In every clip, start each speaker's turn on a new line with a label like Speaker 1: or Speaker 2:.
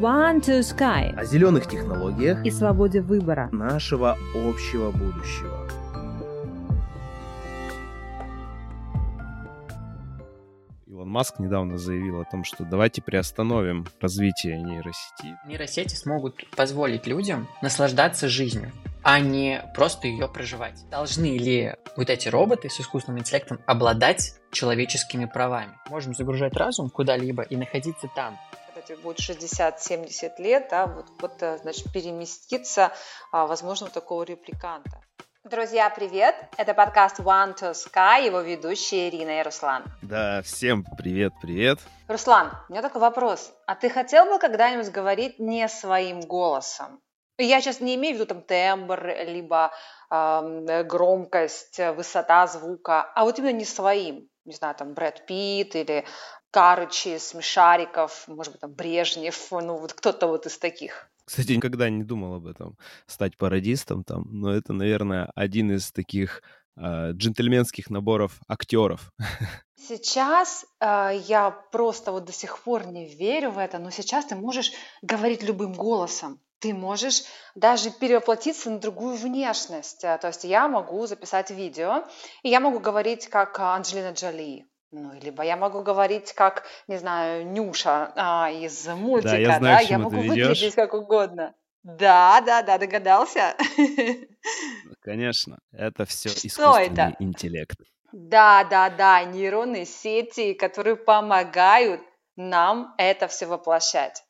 Speaker 1: One to Sky
Speaker 2: о зеленых технологиях
Speaker 1: и свободе выбора.
Speaker 2: нашего общего будущего.
Speaker 3: Илон Маск недавно заявил о том, что давайте приостановим развитие нейросети.
Speaker 4: Нейросети смогут позволить людям наслаждаться жизнью, а не просто ее проживать. Должны ли вот эти роботы с искусственным интеллектом обладать человеческими правами? Можем загружать разум куда-либо и находиться там.
Speaker 5: Тебе будет 60-70 лет, да, вот, вот э, значит, переместиться, а, возможно, в такого репликанта. Друзья, привет! Это подкаст One to Sky, его ведущие Ирина и Руслан.
Speaker 3: Да, всем привет-привет.
Speaker 5: Руслан, у меня такой вопрос. А ты хотел бы когда-нибудь говорить не своим голосом? Я сейчас не имею в виду там тембр, либо э, громкость, высота звука, а вот именно не своим. Не знаю, там Брэд Питт или Карычи, Смешариков, может быть, там Брежнев, ну вот кто-то вот из таких.
Speaker 3: Кстати, никогда не думал об этом, стать пародистом там, но это, наверное, один из таких э, джентльменских наборов актеров.
Speaker 5: Сейчас э, я просто вот до сих пор не верю в это, но сейчас ты можешь говорить любым голосом. Ты можешь даже перевоплотиться на другую внешность. То есть я могу записать видео, и я могу говорить как а, Анджелина Джоли. Ну, либо я могу говорить как, не знаю, Нюша а, из мультика,
Speaker 3: я знаю, к
Speaker 5: Я могу
Speaker 3: ведешь.
Speaker 5: выглядеть как угодно. Да, да, да, догадался.
Speaker 3: Конечно, это все
Speaker 5: Что
Speaker 3: искусственный
Speaker 5: это?
Speaker 3: интеллект.
Speaker 5: Да, да, да, нейронные сети, которые помогают нам это все воплощать.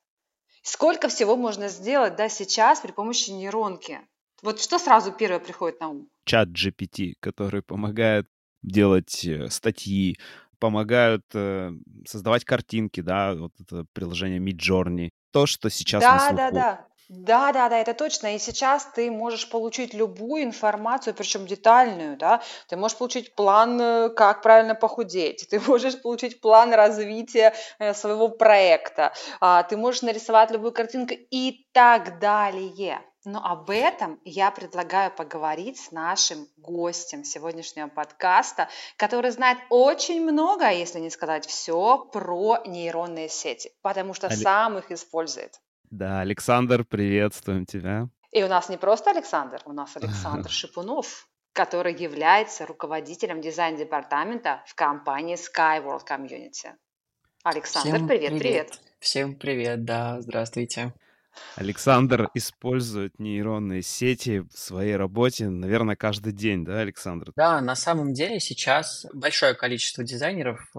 Speaker 5: Сколько всего можно сделать, да, сейчас при помощи нейронки? Вот что сразу первое приходит на ум?
Speaker 3: Чат GPT, который помогает делать э, статьи, помогают э, создавать картинки, да, вот это приложение Midjourney. То, что сейчас на
Speaker 5: Да,
Speaker 3: слуху.
Speaker 5: да, да. Да, да, да, это точно. И сейчас ты можешь получить любую информацию, причем детальную, да. Ты можешь получить план, э, как правильно похудеть. Ты можешь получить план развития э, своего проекта. А, Ты можешь нарисовать любую картинку и так далее. Но об этом я предлагаю поговорить с нашим гостем сегодняшнего подкаста, который знает очень много, а если не сказать все, про нейронные сети, потому что
Speaker 3: Але-
Speaker 5: сам их использует.
Speaker 3: Да, Александр, приветствуем тебя.
Speaker 5: И у нас не просто Александр, у нас Александр Шипунов, который является руководителем дизайн-департамента в компании Skyworld Community. Александр,
Speaker 4: Всем
Speaker 5: привет, привет.
Speaker 4: Всем привет, да, здравствуйте.
Speaker 3: Александр использует нейронные сети в своей работе, наверное, каждый день, да, Александр?
Speaker 4: Да, на самом деле сейчас большое количество дизайнеров, э,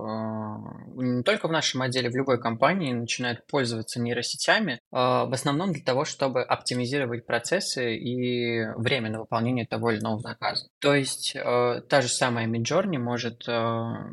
Speaker 4: не только в нашем отделе, в любой компании, начинают пользоваться нейросетями, э, в основном для того, чтобы оптимизировать процессы и время на выполнение того или иного заказа. То есть э, та же самая Midjourney может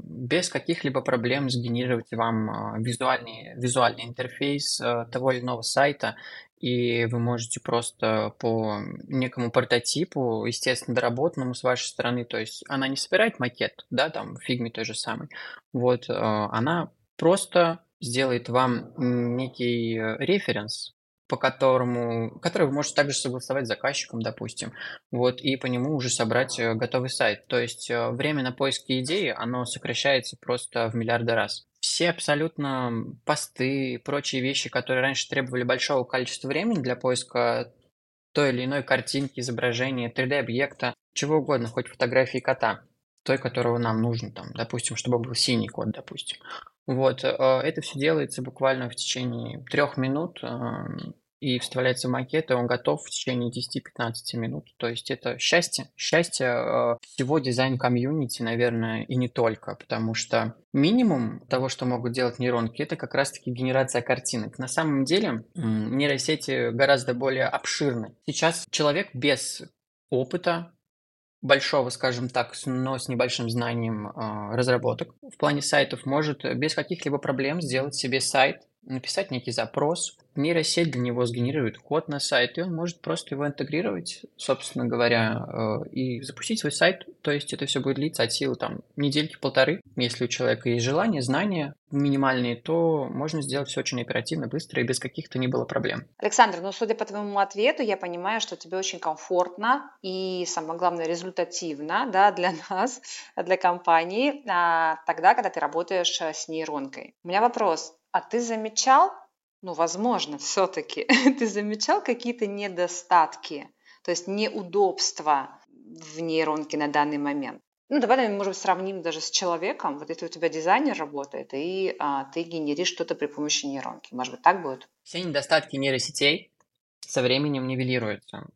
Speaker 4: без каких-либо проблем сгенерировать вам визуальный, визуальный интерфейс того или иного сайта, и вы можете просто по некому прототипу, естественно, доработанному с вашей стороны, то есть она не собирает макет, да, там, в фигме той же самой, вот, э, она просто сделает вам некий э, референс, по которому, который вы можете также согласовать с заказчиком, допустим, вот, и по нему уже собрать э, готовый сайт. То есть время на поиски идеи, оно сокращается просто в миллиарды раз. Все абсолютно посты и прочие вещи, которые раньше требовали большого количества времени для поиска той или иной картинки, изображения, 3D-объекта, чего угодно, хоть фотографии кота, той, которого нам нужно, там, допустим, чтобы был синий кот, допустим. Вот, э, это все делается буквально в течение трех минут э, и вставляется в макет, и он готов в течение 10-15 минут. То есть это счастье, счастье э, всего дизайн-комьюнити, наверное, и не только, потому что минимум того, что могут делать нейронки, это как раз-таки генерация картинок. На самом деле нейросети гораздо более обширны. Сейчас человек без опыта, большого, скажем так, но с небольшим знанием э, разработок в плане сайтов может без каких-либо проблем сделать себе сайт, написать некий запрос, нейросеть для него сгенерирует код на сайт, и он может просто его интегрировать, собственно говоря, э, и запустить свой сайт. То есть это все будет длиться от силы там недельки-полторы. Если у человека есть желание, знания минимальные, то можно сделать все очень оперативно, быстро и без каких-то не было проблем.
Speaker 5: Александр, ну, судя по твоему ответу, я понимаю, что тебе очень комфортно и, самое главное, результативно да, для нас, для компании, а, тогда, когда ты работаешь э, с нейронкой. У меня вопрос. А ты замечал, Ну, возможно, все-таки. Ты замечал какие-то недостатки, то есть неудобства в нейронке на данный момент? Ну, давай, наверное, может быть, сравним даже с человеком. Вот если у тебя дизайнер работает, и а, ты генеришь что-то при помощи нейронки. Может быть, так будет?
Speaker 4: Все недостатки нейросетей со временем нивелируются.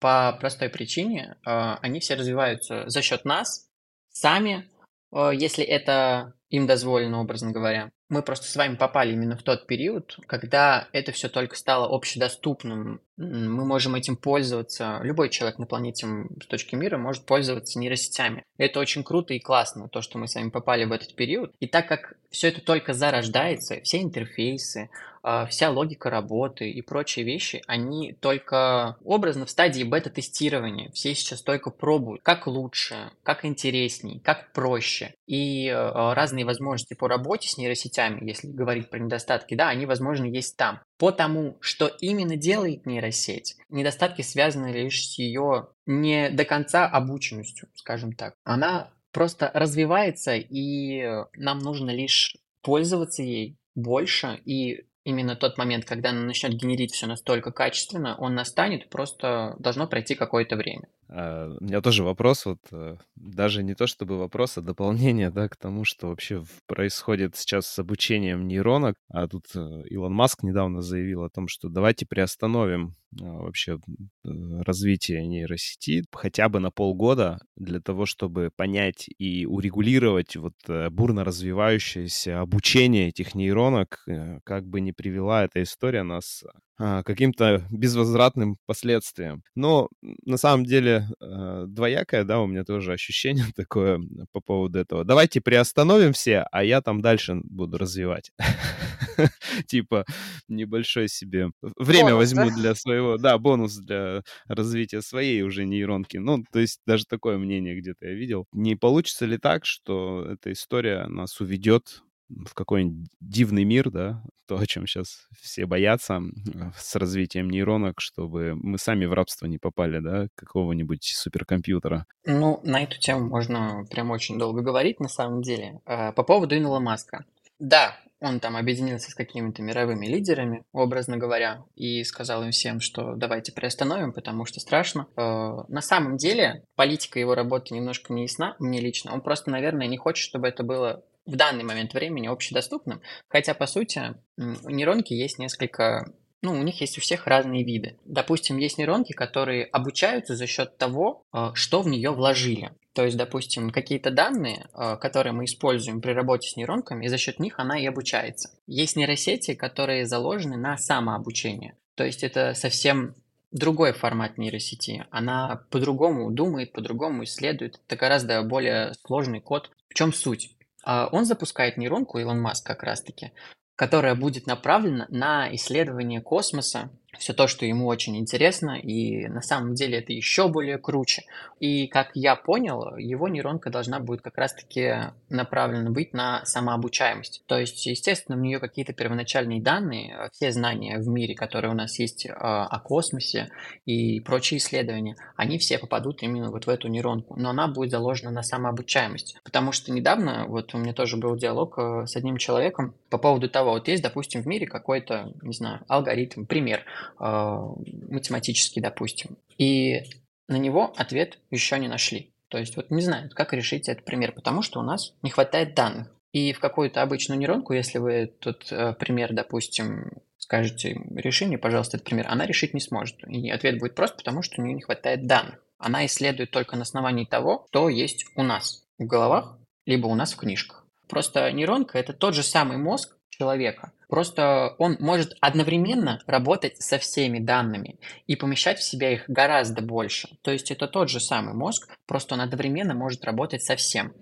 Speaker 4: По простой причине, э, они все развиваются за счет нас, сами, э, если это им дозволено, образно говоря мы просто с вами попали именно в тот период, когда это все только стало общедоступным. Мы можем этим пользоваться. Любой человек на планете с точки мира может пользоваться нейросетями. Это очень круто и классно, то, что мы с вами попали в этот период. И так как все это только зарождается, все интерфейсы, а, вся логика работы и прочие вещи, они только образно в стадии бета-тестирования. Все сейчас только пробуют, как лучше, как интересней, как проще. И а, разные возможности по работе с нейросетями, если говорить про недостатки, да, они, возможно, есть там. По тому, что именно делает нейросеть, недостатки связаны лишь с ее не до конца обученностью, скажем так. Она просто развивается, и нам нужно лишь пользоваться ей больше и именно тот момент, когда она начнет генерить все настолько качественно, он настанет, просто должно пройти какое-то время.
Speaker 3: А, у меня тоже вопрос, вот э, даже не то чтобы вопрос, а дополнение, да, к тому, что вообще происходит сейчас с обучением нейронок. А тут э, Илон Маск недавно заявил о том, что давайте приостановим а, вообще э, развитие нейросети хотя бы на полгода для того, чтобы понять и урегулировать вот бурно развивающееся обучение этих нейронок, как бы не привела эта история нас каким-то безвозвратным последствиям. Но на самом деле э, двоякое, да, у меня тоже ощущение такое по поводу этого. Давайте приостановим все, а я там дальше буду развивать. Типа небольшой себе время возьму для своего, да, бонус для развития своей уже нейронки. Ну, то есть даже такое мнение где-то я видел. Не получится ли так, что эта история нас уведет в какой-нибудь дивный мир, да, то, о чем сейчас все боятся с развитием нейронок, чтобы мы сами в рабство не попали, да, какого-нибудь суперкомпьютера.
Speaker 4: Ну, на эту тему можно прям очень долго говорить, на самом деле. А, по поводу Инела Маска. Да, он там объединился с какими-то мировыми лидерами, образно говоря, и сказал им всем, что давайте приостановим, потому что страшно. А, на самом деле, политика его работы немножко не ясна мне лично. Он просто, наверное, не хочет, чтобы это было в данный момент времени общедоступным, хотя, по сути, у нейронки есть несколько ну, у них есть у всех разные виды. Допустим, есть нейронки, которые обучаются за счет того, э, что в нее вложили. То есть, допустим, какие-то данные, э, которые мы используем при работе с нейронками, и за счет них она и обучается. Есть нейросети, которые заложены на самообучение. То есть это совсем другой формат нейросети. Она по-другому думает, по-другому исследует. Это гораздо более сложный код. В чем суть? А, он запускает нейронку, Илон Маск как раз-таки, которая будет направлена на исследование космоса, все то, что ему очень интересно, и на самом деле это еще более круче. И как я понял, его нейронка должна будет как раз-таки направлена быть на самообучаемость. То есть, естественно, у нее какие-то первоначальные данные, все знания в мире, которые у нас есть а, о космосе и прочие исследования, они все попадут именно вот в эту нейронку. Но она будет заложена на самообучаемость. Потому что недавно, вот у меня тоже был диалог э, с одним человеком по поводу того, вот есть, допустим, в мире какой-то, не знаю, алгоритм, пример, а, математический, допустим, и на него ответ еще не нашли. То есть вот не знают, как решить этот пример, потому что у нас не хватает данных. И в какую-то обычную нейронку, если вы тот э, пример, допустим, скажете, реши мне, пожалуйста, этот пример, она решить не сможет. И ответ будет прост, потому что у нее не хватает данных. Она исследует только на основании того, что есть у нас в головах, либо у нас в книжках. Просто нейронка – это тот же самый мозг, человека. Просто он может одновременно работать со всеми данными и помещать в себя их гораздо больше. То есть это тот же самый мозг, просто он одновременно может работать со всем.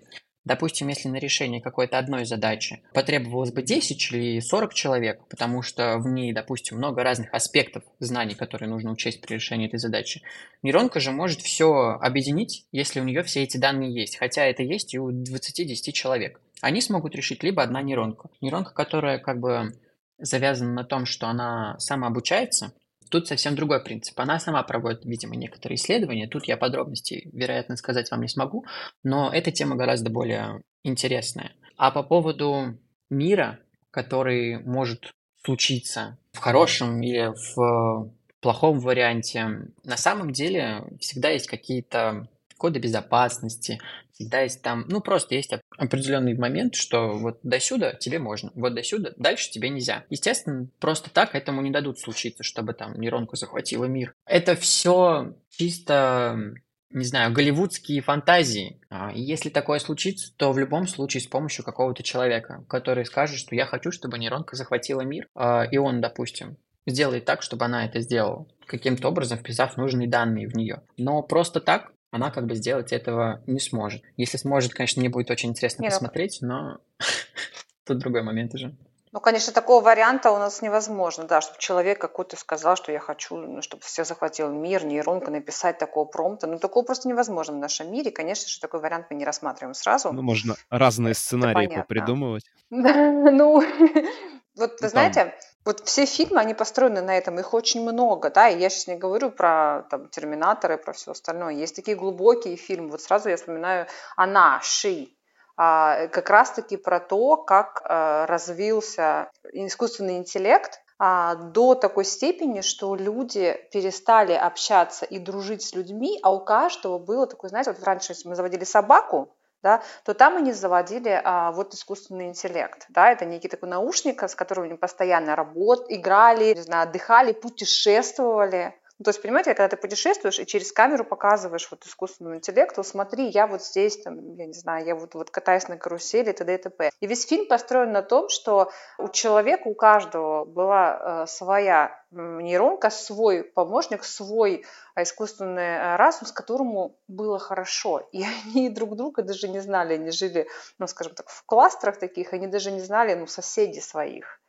Speaker 4: Допустим, если на решение какой-то одной задачи потребовалось бы 10 или 40 человек, потому что в ней, допустим, много разных аспектов знаний, которые нужно учесть при решении этой задачи, нейронка же может все объединить, если у нее все эти данные есть, хотя это есть и у 20-10 человек. Они смогут решить либо одна нейронка. Нейронка, которая как бы завязана на том, что она самообучается, Тут совсем другой принцип. Она сама проводит, видимо, некоторые исследования. Тут я подробностей, вероятно, сказать вам не смогу, но эта тема гораздо более интересная. А по поводу мира, который может случиться в хорошем или в плохом варианте. На самом деле всегда есть какие-то коды безопасности, всегда есть там, ну, просто есть определенный момент, что вот до сюда тебе можно, вот до сюда, дальше тебе нельзя. Естественно, просто так этому не дадут случиться, чтобы там нейронку захватила мир. Это все чисто не знаю, голливудские фантазии. А, если такое случится, то в любом случае с помощью какого-то человека, который скажет, что я хочу, чтобы нейронка захватила мир, а, и он, допустим, сделает так, чтобы она это сделала, каким-то образом вписав нужные данные в нее. Но просто так она как бы сделать этого не сможет. Если сможет, конечно, мне будет очень интересно Нет, ну посмотреть, но тут другой момент уже.
Speaker 5: Ну, конечно, такого варианта у нас невозможно, да, чтобы человек какой-то сказал, что я хочу, ну, чтобы все захватил мир, нейронка, написать такого промпта. Ну, такого просто невозможно в нашем мире. Конечно же, такой вариант мы не рассматриваем сразу.
Speaker 3: Ну, можно разные сценарии придумывать.
Speaker 5: Ну, вот вы ну, знаете, вот все фильмы, они построены на этом, их очень много, да, и я сейчас не говорю про там, Терминаторы, про все остальное. Есть такие глубокие фильмы, вот сразу я вспоминаю «Она», «Ши», а, как раз-таки про то, как а, развился искусственный интеллект а, до такой степени, что люди перестали общаться и дружить с людьми, а у каждого было такое, знаете, вот раньше, мы заводили собаку, да, то там они заводили а, вот искусственный интеллект. Да, это некий такой наушник, с которым они постоянно работали, играли, не знаю, отдыхали, путешествовали. Ну, то есть, понимаете, когда ты путешествуешь и через камеру показываешь вот искусственному интеллекту, смотри, я вот здесь, там, я не знаю, я вот, вот катаюсь на карусели, т.д. и т.п. И весь фильм построен на том, что у человека, у каждого была э, своя нейронка, свой помощник, свой э, искусственный э, разум, с которым было хорошо. И они друг друга даже не знали, они жили, ну, скажем так, в кластерах таких, они даже не знали, ну, соседей своих.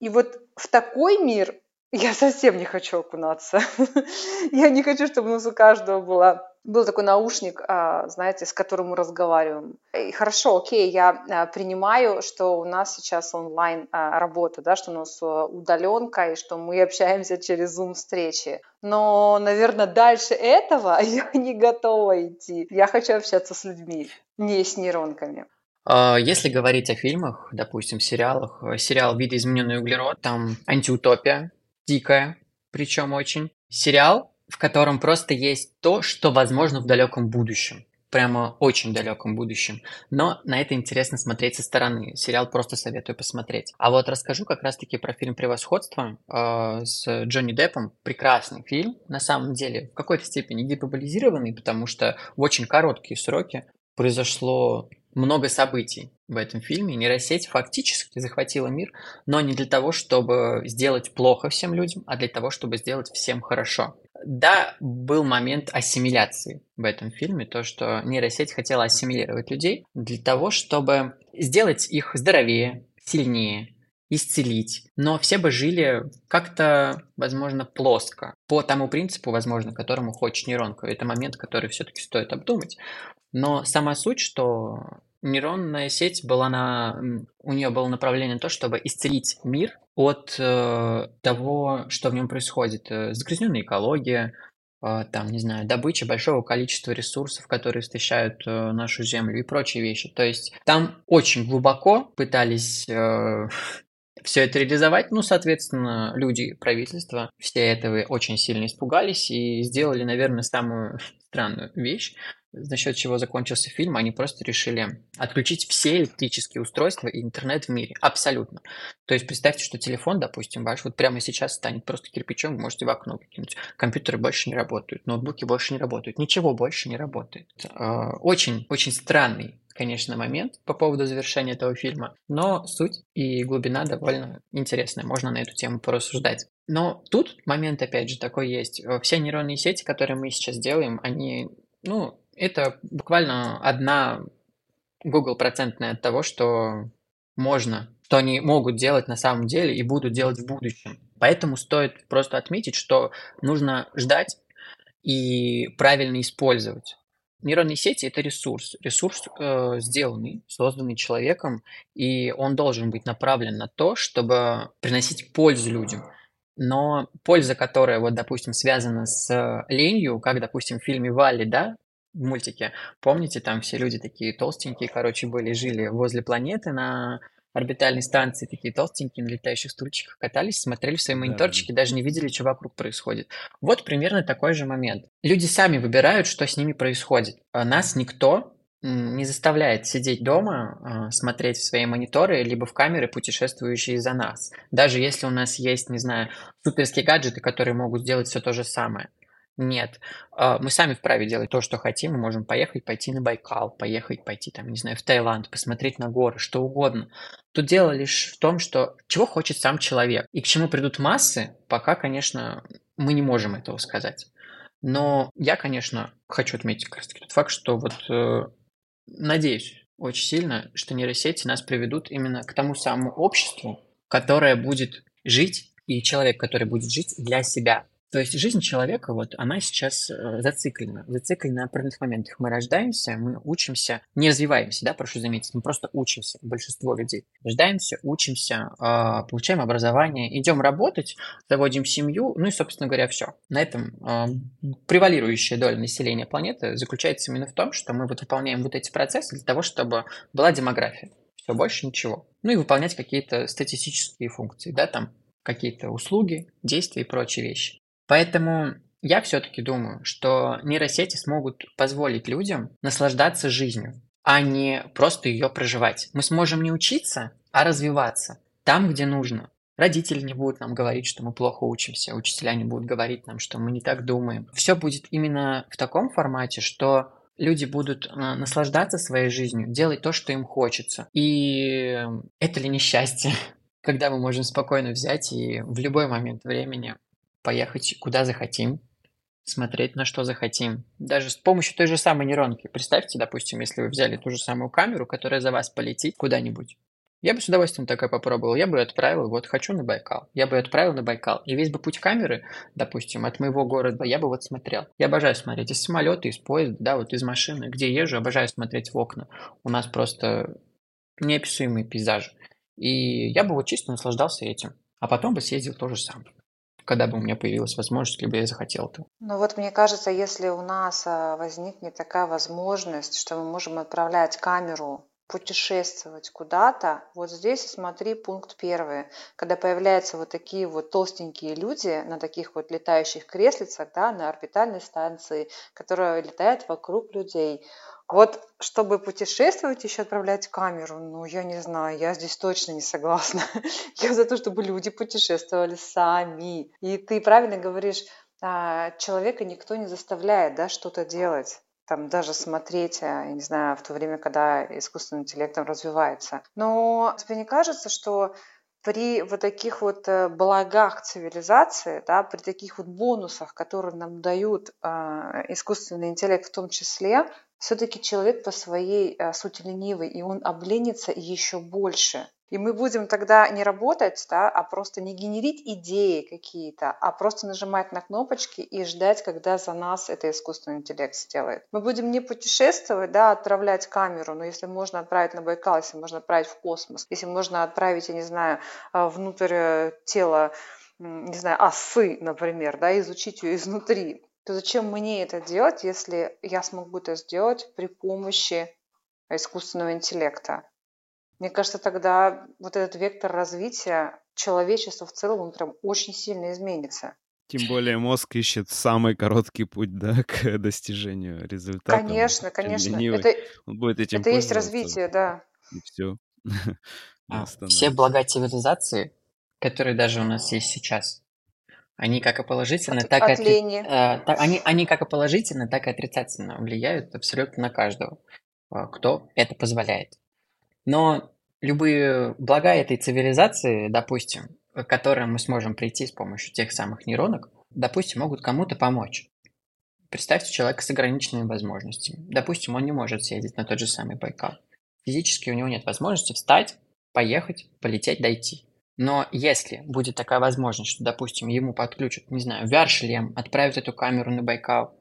Speaker 5: И вот в такой мир я совсем не хочу окунаться. Я не хочу, чтобы у нас у каждого была был такой наушник, а, знаете, с которым мы разговариваем. И хорошо, окей, я а, принимаю, что у нас сейчас онлайн а, работа, да, что у нас удаленка и что мы общаемся через Zoom встречи. Но, наверное, дальше этого я не готова идти. Я хочу общаться с людьми, не с нейронками.
Speaker 4: Если говорить о фильмах, допустим, сериалах, сериал «Видоизмененный углерод», там антиутопия, дикая, причем очень. Сериал, в котором просто есть то, что возможно в далеком будущем. Прямо очень далеком будущем. Но на это интересно смотреть со стороны. Сериал просто советую посмотреть. А вот расскажу как раз-таки про фильм «Превосходство» э, с Джонни Деппом. Прекрасный фильм, на самом деле, в какой-то степени гиперболизированный, потому что в очень короткие сроки произошло много событий в этом фильме. Нейросеть фактически захватила мир, но не для того, чтобы сделать плохо всем людям, а для того, чтобы сделать всем хорошо. Да, был момент ассимиляции в этом фильме, то, что нейросеть хотела ассимилировать людей для того, чтобы сделать их здоровее, сильнее, исцелить. Но все бы жили как-то, возможно, плоско, по тому принципу, возможно, которому хочет нейронка. Это момент, который все-таки стоит обдумать. Но сама суть, что нейронная сеть была на... У нее было направление на то, чтобы исцелить мир от э, того, что в нем происходит. Э, загрязненная экология, э, там, не знаю, добыча большого количества ресурсов, которые истощают э, нашу Землю и прочие вещи. То есть там очень глубоко пытались э, все это реализовать. Ну, соответственно, люди правительства все этого очень сильно испугались и сделали, наверное, самую странную вещь за счет чего закончился фильм, они просто решили отключить все электрические устройства и интернет в мире. Абсолютно. То есть представьте, что телефон, допустим, ваш вот прямо сейчас станет просто кирпичом, вы можете в окно выкинуть. Компьютеры больше не работают, ноутбуки больше не работают, ничего больше не работает. Очень-очень а, странный конечно, момент по поводу завершения этого фильма, но суть и глубина довольно интересная, можно на эту тему порассуждать. Но тут момент, опять же, такой есть. Все нейронные сети, которые мы сейчас делаем, они, ну, это буквально одна Google процентная от того, что можно, что они могут делать на самом деле и будут делать в будущем. Поэтому стоит просто отметить, что нужно ждать и правильно использовать. Нейронные сети – это ресурс. Ресурс э, сделанный, созданный человеком, и он должен быть направлен на то, чтобы приносить пользу людям. Но польза, которая, вот, допустим, связана с ленью, как, допустим, в фильме «Валли», да, в мультике. Помните, там все люди такие толстенькие, короче, были, жили возле планеты на орбитальной станции, такие толстенькие на летающих стульчиках катались, смотрели в свои мониторчики,
Speaker 3: Да-да-да.
Speaker 4: даже не видели, что вокруг происходит. Вот примерно такой же момент. Люди сами выбирают, что с ними происходит. А Нас никто не заставляет сидеть дома, а, смотреть в свои мониторы, либо в камеры, путешествующие за нас. Даже если у нас есть, не знаю, суперские гаджеты, которые могут сделать все то же самое. Нет, А, мы сами вправе делать то, что хотим. Мы можем поехать, пойти на Байкал, поехать, пойти там, не знаю, в Таиланд, посмотреть на горы, что угодно. Тут дело лишь в том, что чего хочет сам человек. И к чему придут массы, пока, конечно, мы не можем этого сказать. Но я, конечно, хочу отметить как раз таки тот факт, что вот э, надеюсь очень сильно, что нейросети нас приведут именно к тому самому обществу, которое будет жить, и человек, который будет жить для себя. То есть жизнь человека, вот, она сейчас э, зациклена. Зациклена на определенных моментах. Мы рождаемся, мы учимся, не развиваемся, да, прошу заметить, мы просто учимся, большинство людей. Рождаемся, учимся, э, получаем образование, идем работать, заводим семью, ну и, собственно говоря, все. На этом э, превалирующая доля населения планеты заключается именно в том, что мы вот выполняем вот эти процессы для того, чтобы была демография. Все, больше ничего. Ну и выполнять какие-то статистические функции, да, там какие-то услуги, действия и прочие вещи. Поэтому я все-таки думаю, что нейросети смогут позволить людям наслаждаться жизнью, а не просто ее проживать. Мы сможем не учиться, а развиваться там, где нужно. Родители не будут нам говорить, что мы плохо учимся, учителя не будут говорить нам, что мы не так думаем. Все будет именно в таком формате, что люди будут э, наслаждаться своей жизнью, делать то, что им хочется. И это ли не счастье, когда мы можем спокойно взять и в любой момент времени поехать куда захотим, смотреть на что захотим. Даже с помощью той же самой нейронки. Представьте, допустим, если вы взяли ту же самую камеру, которая за вас полетит куда-нибудь. Я бы с удовольствием такое попробовал. Я бы отправил, вот хочу на Байкал. Я бы отправил на Байкал. И весь бы путь камеры, допустим, от моего города, я бы вот смотрел. Я обожаю смотреть из самолета, из поезда, да, вот из машины, где езжу, обожаю смотреть в окна. У нас просто неописуемые пейзажи. И я бы вот чисто наслаждался этим. А потом бы съездил то же самое когда бы у меня появилась возможность, либо я захотел этого.
Speaker 5: Ну вот мне кажется, если у нас а, возникнет такая возможность, что мы можем отправлять камеру путешествовать куда-то, вот здесь смотри пункт первый. Когда появляются вот такие вот толстенькие люди на таких вот летающих креслицах, да, на орбитальной станции, которые летают вокруг людей. Вот чтобы путешествовать, еще отправлять камеру, ну, я не знаю, я здесь точно не согласна. Я за то, чтобы люди путешествовали сами. И ты правильно говоришь, а, человека никто не заставляет, да, что-то делать там даже смотреть, я не знаю, в то время, когда искусственный интеллект развивается. Но тебе не кажется, что при вот таких вот э, благах цивилизации, да, при таких вот бонусах, которые нам дают э, искусственный интеллект в том числе, все-таки человек по своей э, сути ленивый, и он обленится еще больше. И мы будем тогда не работать, да, а просто не генерить идеи какие-то, а просто нажимать на кнопочки и ждать, когда за нас это искусственный интеллект сделает. Мы будем не путешествовать, да, отправлять камеру, но если можно отправить на Байкал, если можно отправить в космос, если можно отправить, я не знаю, внутрь тела, не знаю, осы, например, да, изучить ее изнутри, то зачем мне это делать, если я смогу это сделать при помощи искусственного интеллекта? Мне кажется, тогда вот этот вектор развития человечества в целом, он прям очень сильно изменится.
Speaker 3: Тем более мозг ищет самый короткий путь, да, к достижению результата.
Speaker 5: Конечно, конечно. Это,
Speaker 3: он будет этим
Speaker 5: это есть развитие, да.
Speaker 3: И все.
Speaker 4: А, все блага цивилизации, которые даже у нас есть сейчас, они как и положительно,
Speaker 5: От,
Speaker 4: так,
Speaker 5: от
Speaker 4: и отри...
Speaker 5: лени.
Speaker 4: э, так, они, они как и положительно, так и отрицательно влияют абсолютно на каждого, э, кто это позволяет. Но любые блага этой цивилизации, допустим, к которым мы сможем прийти с помощью тех самых нейронок, допустим, могут кому-то помочь. Представьте человека с ограниченными возможностями. Допустим, он не может съездить на тот же самый Байкал. Физически у него нет возможности встать, поехать, полететь, дойти. Но если будет такая возможность, что, допустим, ему подключат, не знаю, VR-шлем, отправят эту камеру на Байкал,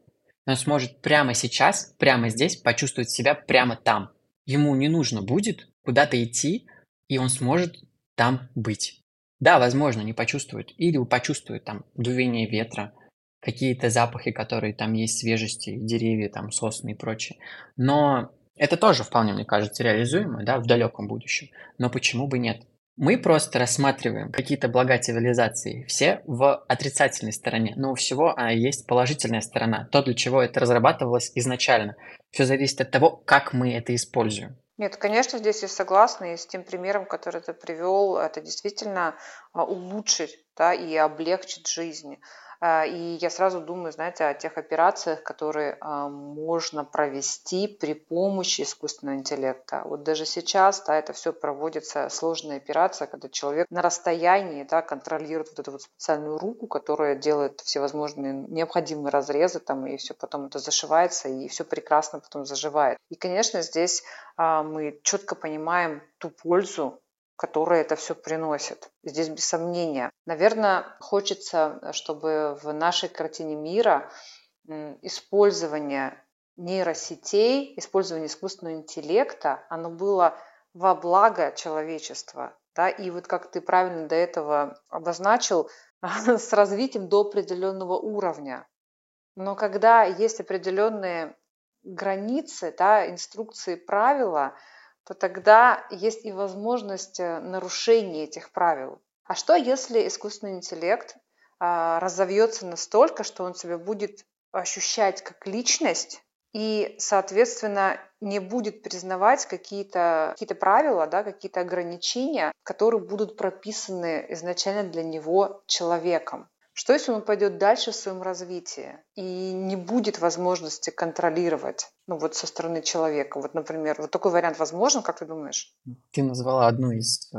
Speaker 4: он сможет прямо сейчас, прямо здесь почувствовать себя прямо там. Ему не нужно будет куда-то идти, и он сможет там быть. Да, возможно, не почувствует, или почувствует там дуновение ветра, какие-то запахи, которые там есть, свежести, деревья, там, сосны и прочее. Но Это тоже вполне, мне кажется, реализуемо, да, в далеком будущем. Но почему бы нет? Мы просто рассматриваем какие-то блага цивилизации все в отрицательной стороне, но у всего а, есть положительная сторона, то, для чего это разрабатывалось изначально. Все зависит от того, как мы это используем.
Speaker 5: Нет, конечно, здесь я согласна, и с тем примером, который ты привел, это действительно а, улучшит да, и облегчит жизнь. А, и я сразу думаю, знаете, о тех операциях, которые а, можно провести при помощи искусственного интеллекта. Вот даже сейчас, да, это все проводится сложная операция, когда человек на расстоянии, да, контролирует вот эту вот специальную руку, которая делает всевозможные необходимые разрезы, там, и все потом это зашивается, и все прекрасно потом заживает. И, конечно, здесь а, мы четко понимаем ту пользу, которые это все приносит. Здесь без сомнения. Наверное, хочется, чтобы в нашей картине мира использование нейросетей, использование искусственного интеллекта, оно было во благо человечества. Да? И вот как ты правильно до этого обозначил, с развитием до определенного уровня. Но когда есть определенные границы, да, инструкции, правила – то тогда есть и возможность э, нарушения этих правил. А что, если искусственный интеллект а, разовьется настолько, что он себя будет ощущать как личность и, соответственно, не будет признавать какие-то какие правила, да, какие-то ограничения, которые будут прописаны изначально для него человеком. Что если он пойдет дальше в своем развитии и не будет возможности контролировать, ну вот со стороны человека? Вот, например, вот такой вариант возможен, как ты думаешь?
Speaker 4: Ты назвала одну из, э,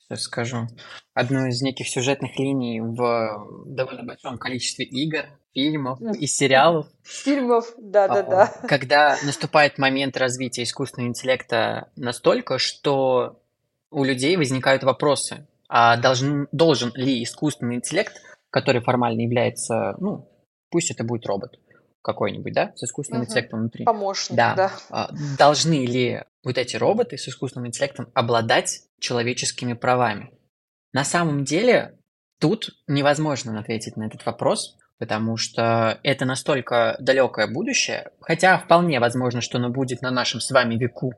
Speaker 4: сейчас скажу, одну из неких сюжетных линий в довольно большом количестве игр, фильмов и сериалов.
Speaker 5: Фильмов, да-да-да.
Speaker 4: Когда наступает момент развития искусственного интеллекта настолько, что у людей возникают вопросы, а должен, должен ли искусственный интеллект который формально является, ну, пусть это будет робот какой-нибудь, да, с искусственным угу. интеллектом внутри.
Speaker 5: Помощник, да. да.
Speaker 4: А, должны ли вот эти роботы с искусственным интеллектом обладать человеческими правами? На самом деле тут невозможно ответить на этот вопрос, потому что это настолько далекое будущее, хотя вполне возможно, что оно будет на нашем с вами веку.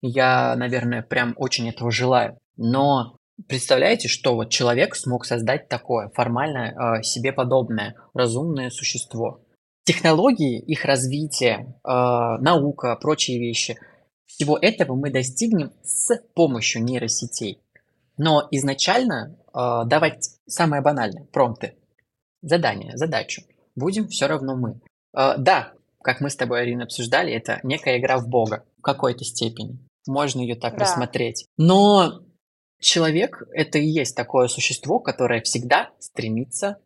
Speaker 4: Я, наверное, прям очень этого желаю. Но Представляете, что вот человек смог создать такое формально э, себе подобное разумное существо? Технологии, их развитие, э, наука, прочие вещи, всего этого мы достигнем с помощью нейросетей. Но изначально э, давать самое банальное, промпты, задание, задачу, будем все равно мы. Э, да, как мы с тобой, Арина, обсуждали, это некая игра в Бога в какой-то степени. Можно ее так да. рассмотреть. Но Человек — это и есть такое существо, которое всегда стремится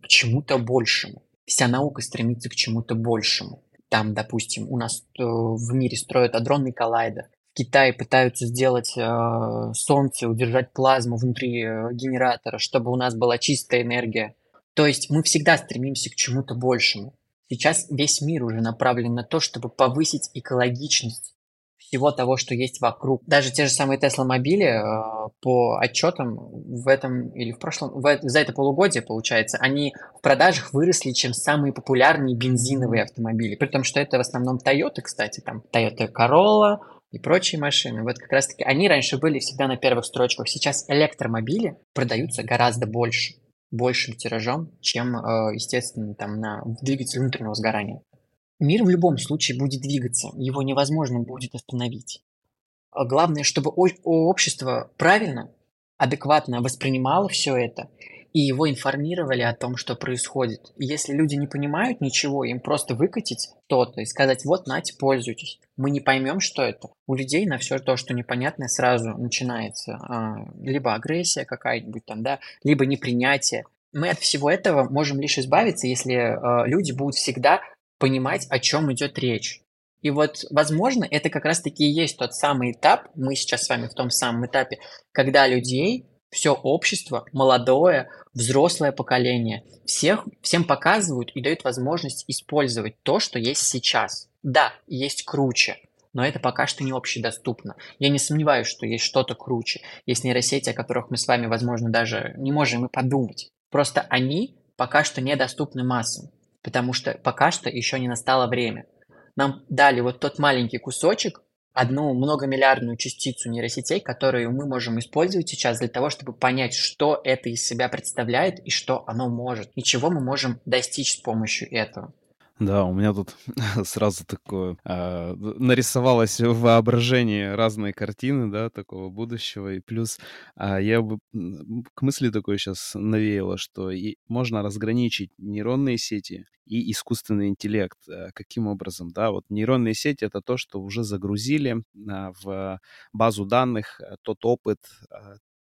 Speaker 4: к чему-то большему. Вся наука стремится к чему-то большему. Там, допустим, у нас э, в мире строят адронный коллайдер. В Китае пытаются сделать э, солнце, удержать плазму внутри э, генератора, чтобы у нас была чистая энергия. То есть мы всегда стремимся к чему-то большему. Сейчас весь мир уже направлен на то, чтобы повысить экологичность всего того, что есть вокруг. Даже те же самые Tesla мобили э, по отчетам в этом или в прошлом, в, за это полугодие, получается, они в продажах выросли, чем самые популярные бензиновые автомобили. При том, что это в основном Toyota, кстати, там Toyota Corolla и прочие машины. Вот как раз-таки они раньше были всегда на первых строчках. Сейчас электромобили продаются гораздо больше большим тиражом, чем, э, естественно, там на двигатель внутреннего сгорания. Мир в любом случае будет двигаться, его невозможно будет остановить. А главное, чтобы общество правильно, адекватно воспринимало все это, и его информировали о том, что происходит. Если люди не понимают ничего, им просто выкатить то-то и сказать, вот, нате, пользуйтесь. Мы не поймем, что это. У людей на все то, что непонятное, сразу начинается а, либо агрессия какая-нибудь там, да, либо непринятие. Мы от всего этого можем лишь избавиться, если э, люди будут всегда понимать, о чем идет речь. И вот, возможно, это как раз-таки и есть тот самый этап, мы сейчас с вами в том самом этапе, когда людей, все общество, молодое, взрослое поколение, всех, всем показывают и дают возможность использовать то, что есть сейчас. Да, есть круче, но это пока что не общедоступно. Я не сомневаюсь, что есть что-то круче. Есть нейросети, о которых мы с вами, возможно, даже не можем и подумать. Просто они пока что недоступны массам потому что пока что еще не настало время. нам дали вот тот маленький кусочек, одну многомиллиардную частицу нейросетей, которую мы можем использовать сейчас для того, чтобы понять, что это из себя представляет и что оно может, и чего мы можем достичь с помощью этого.
Speaker 3: Да, у меня тут сразу такое а, нарисовалось в воображении разные картины, да, такого будущего. И плюс а, я бы к мысли такой сейчас навеяло, что и можно разграничить нейронные сети и искусственный интеллект. А, каким образом, да? Вот нейронные сети — это то, что уже загрузили а, в базу данных, а, тот опыт,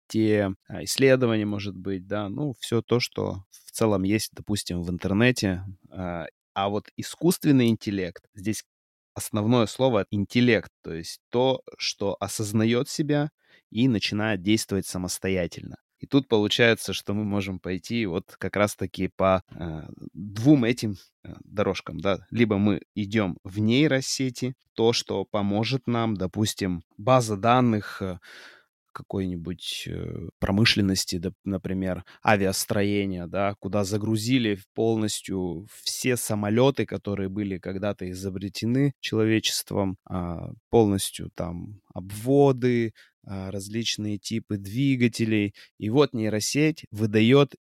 Speaker 3: те исследования, может быть, да, ну, все то, что в целом есть, допустим, в интернете, а, вот искусственный интеллект, здесь основное слово интеллект, то есть то, что осознает себя и начинает действовать самостоятельно. И тут получается, что мы можем пойти вот как раз-таки по э, двум этим э, дорожкам, да. Либо мы идем в нейросети, то, что поможет нам, допустим, база данных, э, какой-нибудь э, промышленности, например, авиастроения, да, куда загрузили полностью все самолеты, которые были когда-то изобретены человечеством, а, полностью там обводы, а, различные типы двигателей. И вот нейросеть выдает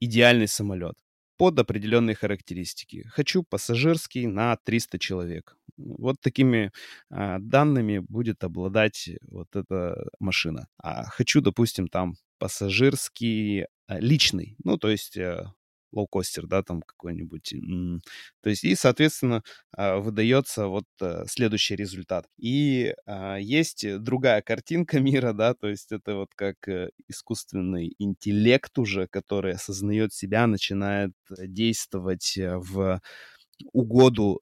Speaker 3: идеальный самолет под определенные характеристики. Хочу пассажирский на 300 человек. Вот такими а, данными будет обладать вот эта машина. А хочу, допустим, там пассажирский а, личный, ну, то есть а, лоукостер, да, там какой-нибудь. То есть, и, соответственно, а, выдается вот э, следующий результат. И а, есть другая картинка мира, да, то есть это вот как э, искусственный интеллект уже, который осознает себя, начинает действовать э, в угоду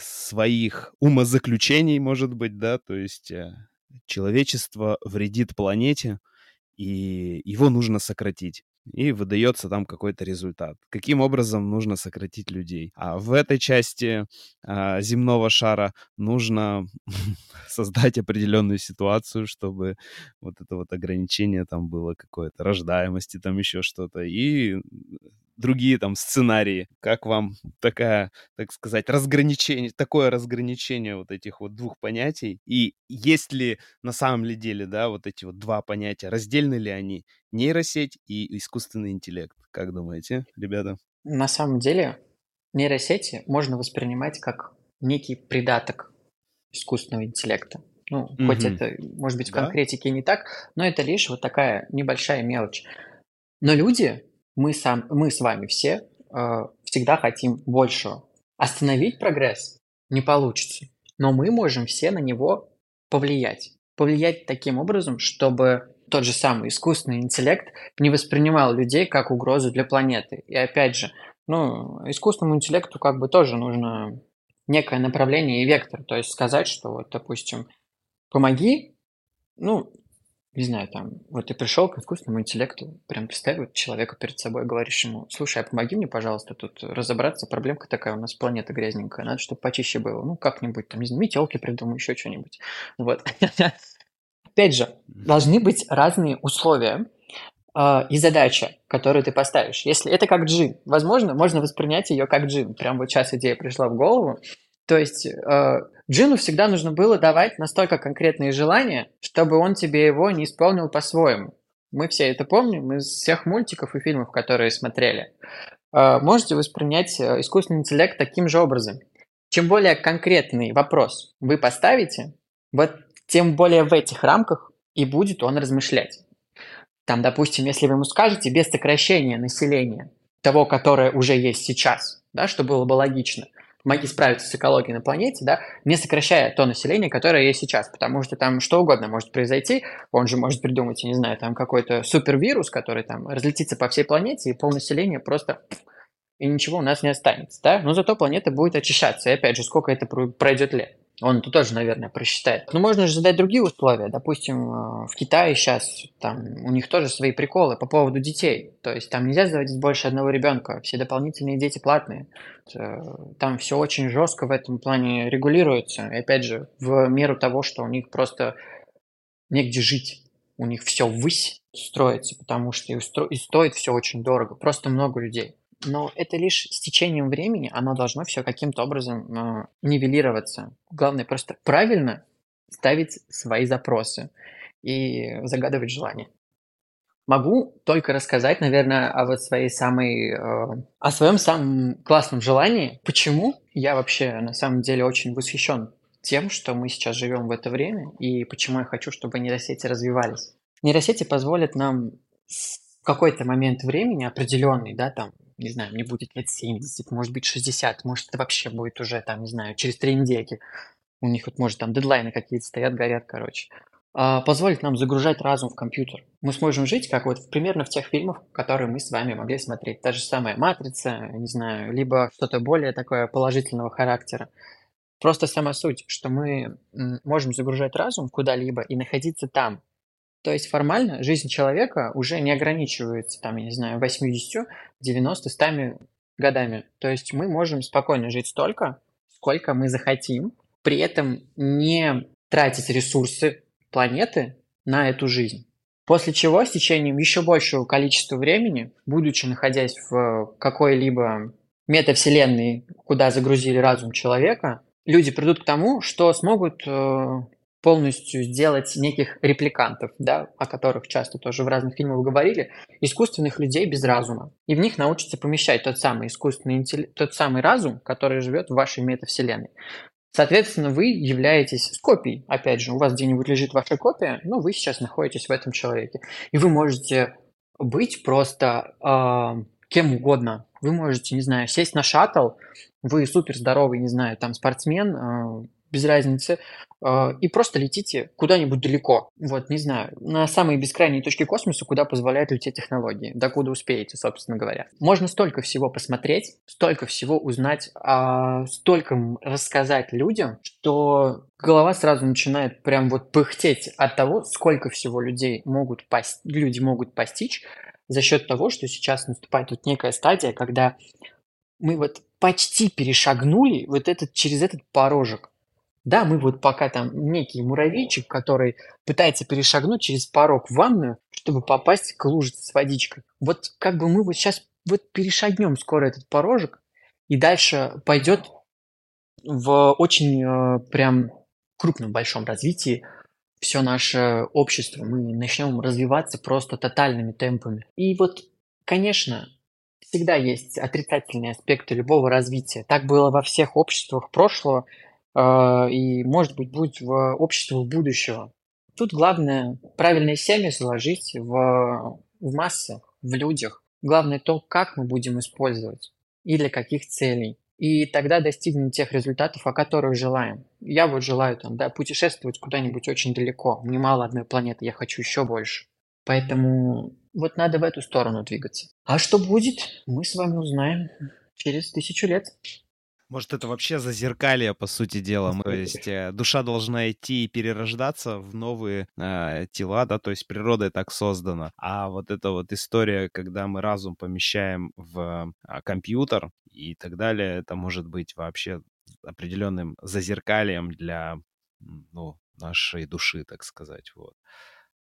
Speaker 3: своих умозаключений, может быть, да, то есть человечество вредит планете, и его нужно сократить и выдается там какой-то результат. Каким образом нужно сократить людей? А в этой части а, земного шара нужно создать определенную ситуацию, чтобы вот это вот ограничение там было какое-то, рождаемости, там еще что-то. И другие там сценарии. Как вам такая, так сказать, разграничение, такое разграничение вот этих вот двух понятий? И есть ли на самом ли деле, да, вот эти вот два понятия, раздельны ли они? Нейросеть и искусственный интеллект. Как думаете, ребята?
Speaker 4: На самом деле нейросети можно воспринимать как некий придаток искусственного интеллекта. Ну, mm-hmm. хоть это, может быть, в конкретике да? не так, но это лишь вот такая небольшая мелочь. Но люди мы, сам, мы с вами все э, всегда хотим большего. Остановить прогресс не получится, но мы можем все на него повлиять. Повлиять таким образом, чтобы тот же самый искусственный интеллект не воспринимал людей как угрозу для планеты. И опять же, ну, искусственному интеллекту как бы тоже нужно некое направление и вектор. То есть сказать, что вот, допустим, помоги, ну, не знаю, там, вот ты пришел к искусственному интеллекту, прям представь вот человека перед собой, говоришь ему, слушай, а помоги мне, пожалуйста, тут разобраться, проблемка такая, у нас планета грязненькая, надо, чтобы почище было, ну, как-нибудь, там, не знаю, метелки придумай, еще что-нибудь, вот. Опять же, должны быть разные условия, Uh, и задача, которую ты поставишь. Если это как джин, возможно, можно воспринять ее как джин. Прям вот сейчас идея пришла в голову. То есть uh, Джину всегда нужно было давать настолько конкретные желания, чтобы он тебе его не исполнил по-своему. Мы все это помним из всех мультиков и фильмов, которые смотрели. А, можете воспринять э, искусственный интеллект таким же образом. Чем более конкретный вопрос вы поставите, вот тем более в этих рамках и будет он размышлять. Там, допустим, если вы ему скажете без сокращения населения того, которое уже есть сейчас, да, что было бы логично – помоги справиться с экологией на планете, да, не сокращая то население, которое есть сейчас, потому что там что угодно может произойти, он же может придумать, я не знаю, там какой-то супервирус, который там разлетится по всей планете, и полнаселение просто и ничего у нас не останется, да, но зато планета будет очищаться, и опять же, сколько это пройдет лет. Он тут тоже, наверное, просчитает. Но можно же задать другие условия. Допустим, э, в Китае сейчас там у них тоже свои приколы по поводу детей. То есть там нельзя заводить больше одного ребенка. Все дополнительные дети платные. Э, там все очень жестко в этом плане регулируется. И опять же, в меру того, что у них просто негде жить. У них все ввысь строится, потому что и, устро... и стоит все очень дорого. Просто много людей. Но это лишь с течением времени оно должно все каким-то образом э, нивелироваться. Главное просто правильно ставить свои запросы и загадывать желания. Могу только рассказать, наверное, о вот своей самой, э, о своем самом классном желании. Почему я вообще на самом деле очень восхищен тем, что мы сейчас живем в это время, и почему я хочу, чтобы нейросети развивались. Нейросети позволят нам в какой-то момент времени определенный, да, там, не знаю, мне будет лет 70, может быть 60, может это вообще будет уже, там, не знаю, через три недели. У них вот, может, там дедлайны какие-то стоят, горят, короче. А, позволит нам загружать разум в компьютер. Мы сможем жить, как вот примерно в тех фильмах, которые мы с вами могли смотреть. Та же самая «Матрица», не знаю, либо что-то более такое положительного характера. Просто сама суть, что мы можем загружать разум куда-либо и находиться там. То есть формально жизнь человека уже не ограничивается, там, я не знаю, 80, 90, 100 годами. То есть мы можем спокойно жить столько, сколько мы захотим, при этом не тратить ресурсы планеты на эту жизнь. После чего с течением еще большего количества времени, будучи находясь в какой-либо метавселенной, куда загрузили разум человека, люди придут к тому, что смогут э, полностью сделать неких репликантов, да, о которых часто тоже в разных фильмах говорили, искусственных людей без разума. И в них научатся помещать тот самый искусственный интеллект, тот самый разум, который живет в вашей метавселенной. Соответственно, вы являетесь копией. Опять же, у вас где-нибудь лежит ваша копия, но вы сейчас находитесь в этом человеке. И вы можете быть просто э, кем угодно. Вы можете, не знаю, сесть на шаттл, вы супер здоровый, не знаю, там спортсмен, э, без разницы, э, и просто летите куда-нибудь далеко. Вот, не знаю, на самые бескрайние точки космоса, куда позволяют лететь технологии, докуда успеете, собственно говоря. Можно столько всего посмотреть, столько всего узнать, э, столько рассказать людям, что голова сразу начинает прям вот пыхтеть от того, сколько всего людей могут пос... люди могут постичь за счет того, что сейчас наступает вот некая стадия, когда мы вот почти перешагнули вот этот, через этот порожек. Да, мы вот пока там некий муравейчик, который пытается перешагнуть через порог в ванную, чтобы попасть к лужице с водичкой. Вот как бы мы вот сейчас вот перешагнем скоро этот порожек, и дальше пойдет в очень э, прям крупном большом развитии все наше общество. Мы начнем развиваться просто тотальными темпами. И вот, конечно, всегда есть отрицательные аспекты любого развития. Так было во всех обществах прошлого и, может быть, будет в обществах будущего. Тут главное правильное семя заложить в, в массы, в людях. Главное то, как мы будем использовать и для каких целей. И тогда достигнем тех результатов, о которых желаем. Я вот желаю там, да, путешествовать куда-нибудь очень далеко. Мне мало одной планеты, я хочу еще больше. Поэтому вот надо в эту сторону двигаться. А что будет, мы с вами узнаем через тысячу лет.
Speaker 3: Может, это вообще зазеркалье, по сути дела. То есть э, душа должна идти и перерождаться в новые э, тела, да, то есть природой так создана. А вот эта вот история, когда мы разум помещаем в э, компьютер и так далее, это может быть вообще определенным зазеркальем для ну, нашей души, так сказать, вот.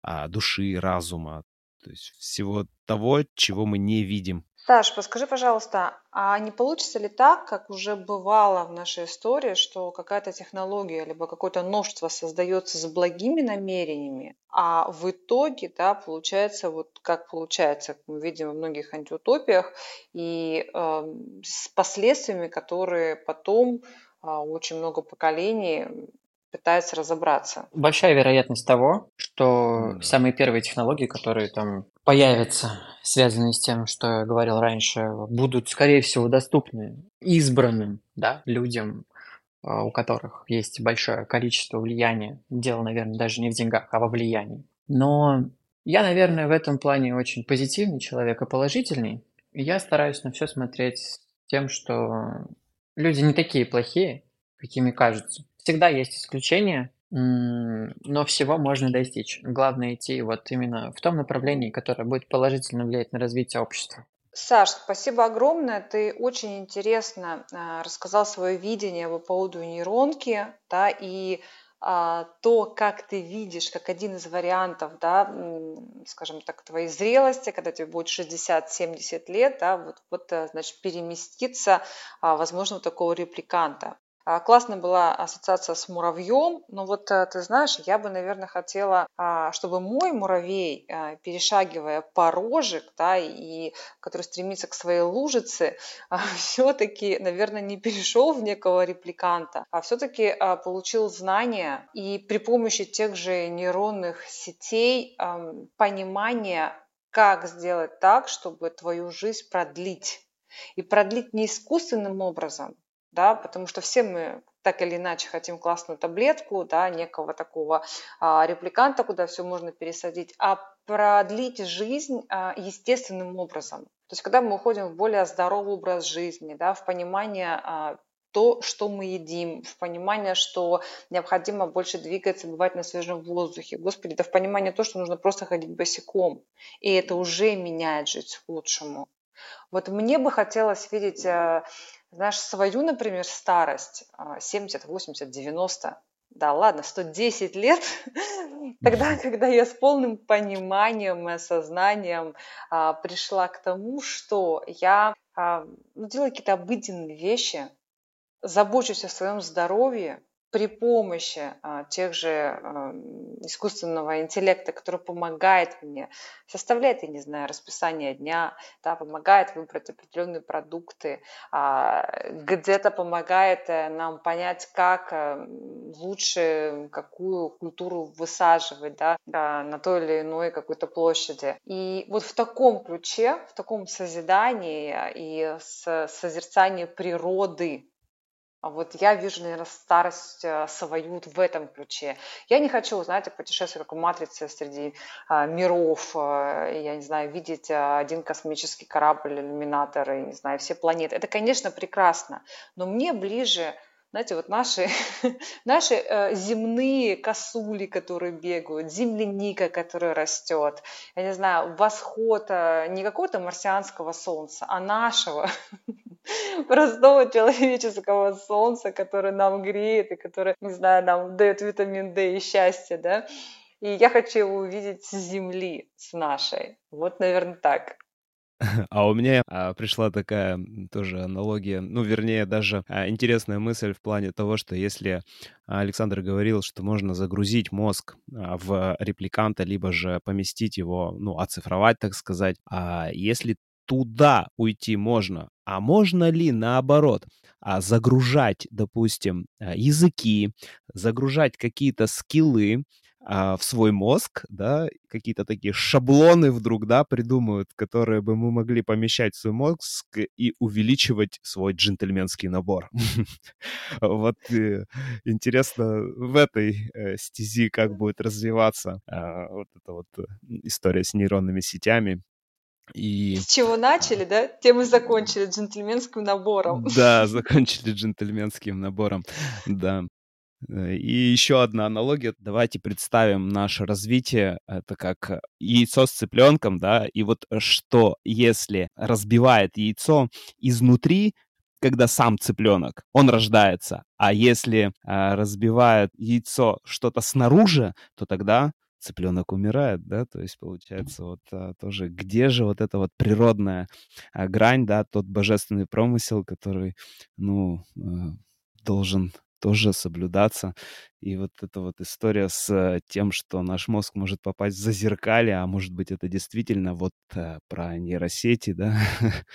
Speaker 3: А, души, разума, то есть всего того, чего мы не видим.
Speaker 5: Саш, подскажи, пожалуйста, а не получится ли так, как уже бывало в нашей истории, что какая-то технология либо какое-то новшество создается с благими намерениями, а в итоге, да, получается вот как получается, как мы видим в многих антиутопиях, и э, с последствиями, которые потом э, очень много поколений пытается разобраться.
Speaker 4: Большая вероятность того, что самые первые технологии, которые там появятся, связанные с тем, что я говорил раньше, будут, скорее всего, доступны избранным да, людям, а, у которых есть большое количество влияния. Дело, наверное, даже не в деньгах, а во влиянии. Но я, наверное, в этом плане очень позитивный человек и положительный. И я стараюсь на все смотреть с тем, что люди не такие плохие, какими кажутся. Всегда есть исключения, но всего можно достичь. Главное идти вот именно в том направлении, которое будет положительно влиять на развитие общества.
Speaker 5: Саш, спасибо огромное. Ты очень интересно а, рассказал свое видение по поводу нейронки, да, и а, то, как ты видишь, как один из вариантов, да, скажем так, твоей зрелости, когда тебе будет 60-70 лет, да, вот, вот, э, значит, переместиться, а, возможно, у такого репликанта. А, классная была ассоциация с муравьем, но вот э, ты знаешь, я бы, наверное, хотела, а, чтобы мой муравей, а, перешагивая порожек, да, и который стремится к своей лужице, все-таки, наверное, не перешел в некого репликанта, а все-таки получил знания и при помощи тех же нейронных сетей понимание, как сделать так, чтобы твою жизнь продлить. И продлить не искусственным образом, да, потому что все мы так или иначе хотим классную таблетку, да, некого такого а, репликанта, куда все можно пересадить, а продлить жизнь а, естественным образом. То есть, когда мы уходим в более здоровый образ жизни, да, в понимание а, то, что мы едим, в понимание, что необходимо больше двигаться, бывать на свежем воздухе. Господи, да в понимание то, что нужно просто ходить босиком. И это уже меняет жизнь к лучшему. Вот мне бы хотелось видеть а, знаешь, свою, например, старость, 70, 80, 90, да ладно, 110 лет, тогда, когда я с полным пониманием и осознанием а, пришла к тому, что я а, ну, делаю какие-то обыденные вещи, забочусь о своем здоровье, при помощи а, тех же а, искусственного интеллекта, который помогает мне, составляет, я не знаю, расписание дня, да, помогает выбрать определенные продукты, а, где-то помогает э, нам понять, как э, лучше какую культуру высаживать да, на той или иной какой-то площади. И вот в таком ключе, в таком созидании и с созерцании природы, а вот я вижу, наверное, старость э, свою в этом ключе. Я не хочу, знаете, путешествовать как в матрице среди а, миров, а, я не знаю, видеть а, один космический корабль, иллюминатор, и, не знаю, все планеты. Это, конечно, прекрасно, но мне ближе знаете, вот наши, наши э, земные косули, которые бегают, земляника, которая растет, я не знаю, восход э, не какого-то марсианского солнца, а нашего простого человеческого солнца, который нам греет и который, не знаю, нам дает витамин D и счастье, да. И я хочу его увидеть с земли, с нашей. Вот, наверное, так.
Speaker 3: А у меня а, пришла такая тоже аналогия, ну, вернее, даже а, интересная мысль в плане того, что если Александр говорил, что можно загрузить мозг а, в репликанта, либо же поместить его, ну, оцифровать, так сказать, а если туда уйти можно, а можно ли наоборот? Загружать, допустим, языки, загружать какие-то скиллы в свой мозг, да, какие-то такие шаблоны вдруг, да, придумают, которые бы мы могли помещать в свой мозг и увеличивать свой джентльменский набор. Вот э, интересно в этой э, стези как будет развиваться вот эта вот э, история с нейронными сетями,
Speaker 5: и... С чего начали, да? Тем и закончили джентльменским набором.
Speaker 3: Да, закончили джентльменским набором, да. Э, и еще одна аналогия. Давайте представим наше развитие. Это как яйцо с цыпленком, да, и вот что, если разбивает яйцо изнутри, когда сам цыпленок, он рождается, а если а, разбивает яйцо что-то снаружи, то тогда цыпленок умирает, да, то есть получается вот а, тоже, где же вот эта вот природная а, грань, да, тот божественный промысел, который, ну, а, должен тоже соблюдаться. И вот эта вот история с тем, что наш мозг может попасть в зазеркалье, а может быть это действительно вот а, про нейросети, да.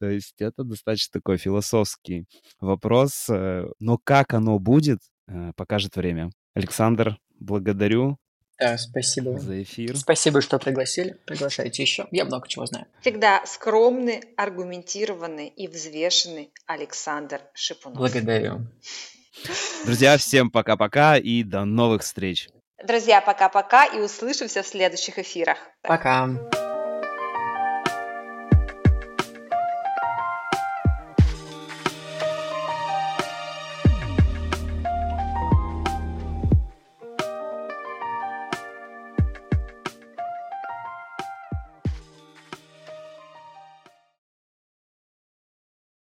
Speaker 3: То есть это достаточно такой философский вопрос. Э, но как оно будет, э, покажет время. Александр, благодарю.
Speaker 4: Да, спасибо.
Speaker 3: За эфир.
Speaker 4: Спасибо, что пригласили. Приглашайте еще. Я много чего знаю.
Speaker 5: Всегда скромный, аргументированный и взвешенный Александр Шипунов.
Speaker 4: Благодарю.
Speaker 3: Друзья, всем пока-пока и до новых встреч.
Speaker 5: Друзья, пока-пока и услышимся в следующих эфирах.
Speaker 4: Пока.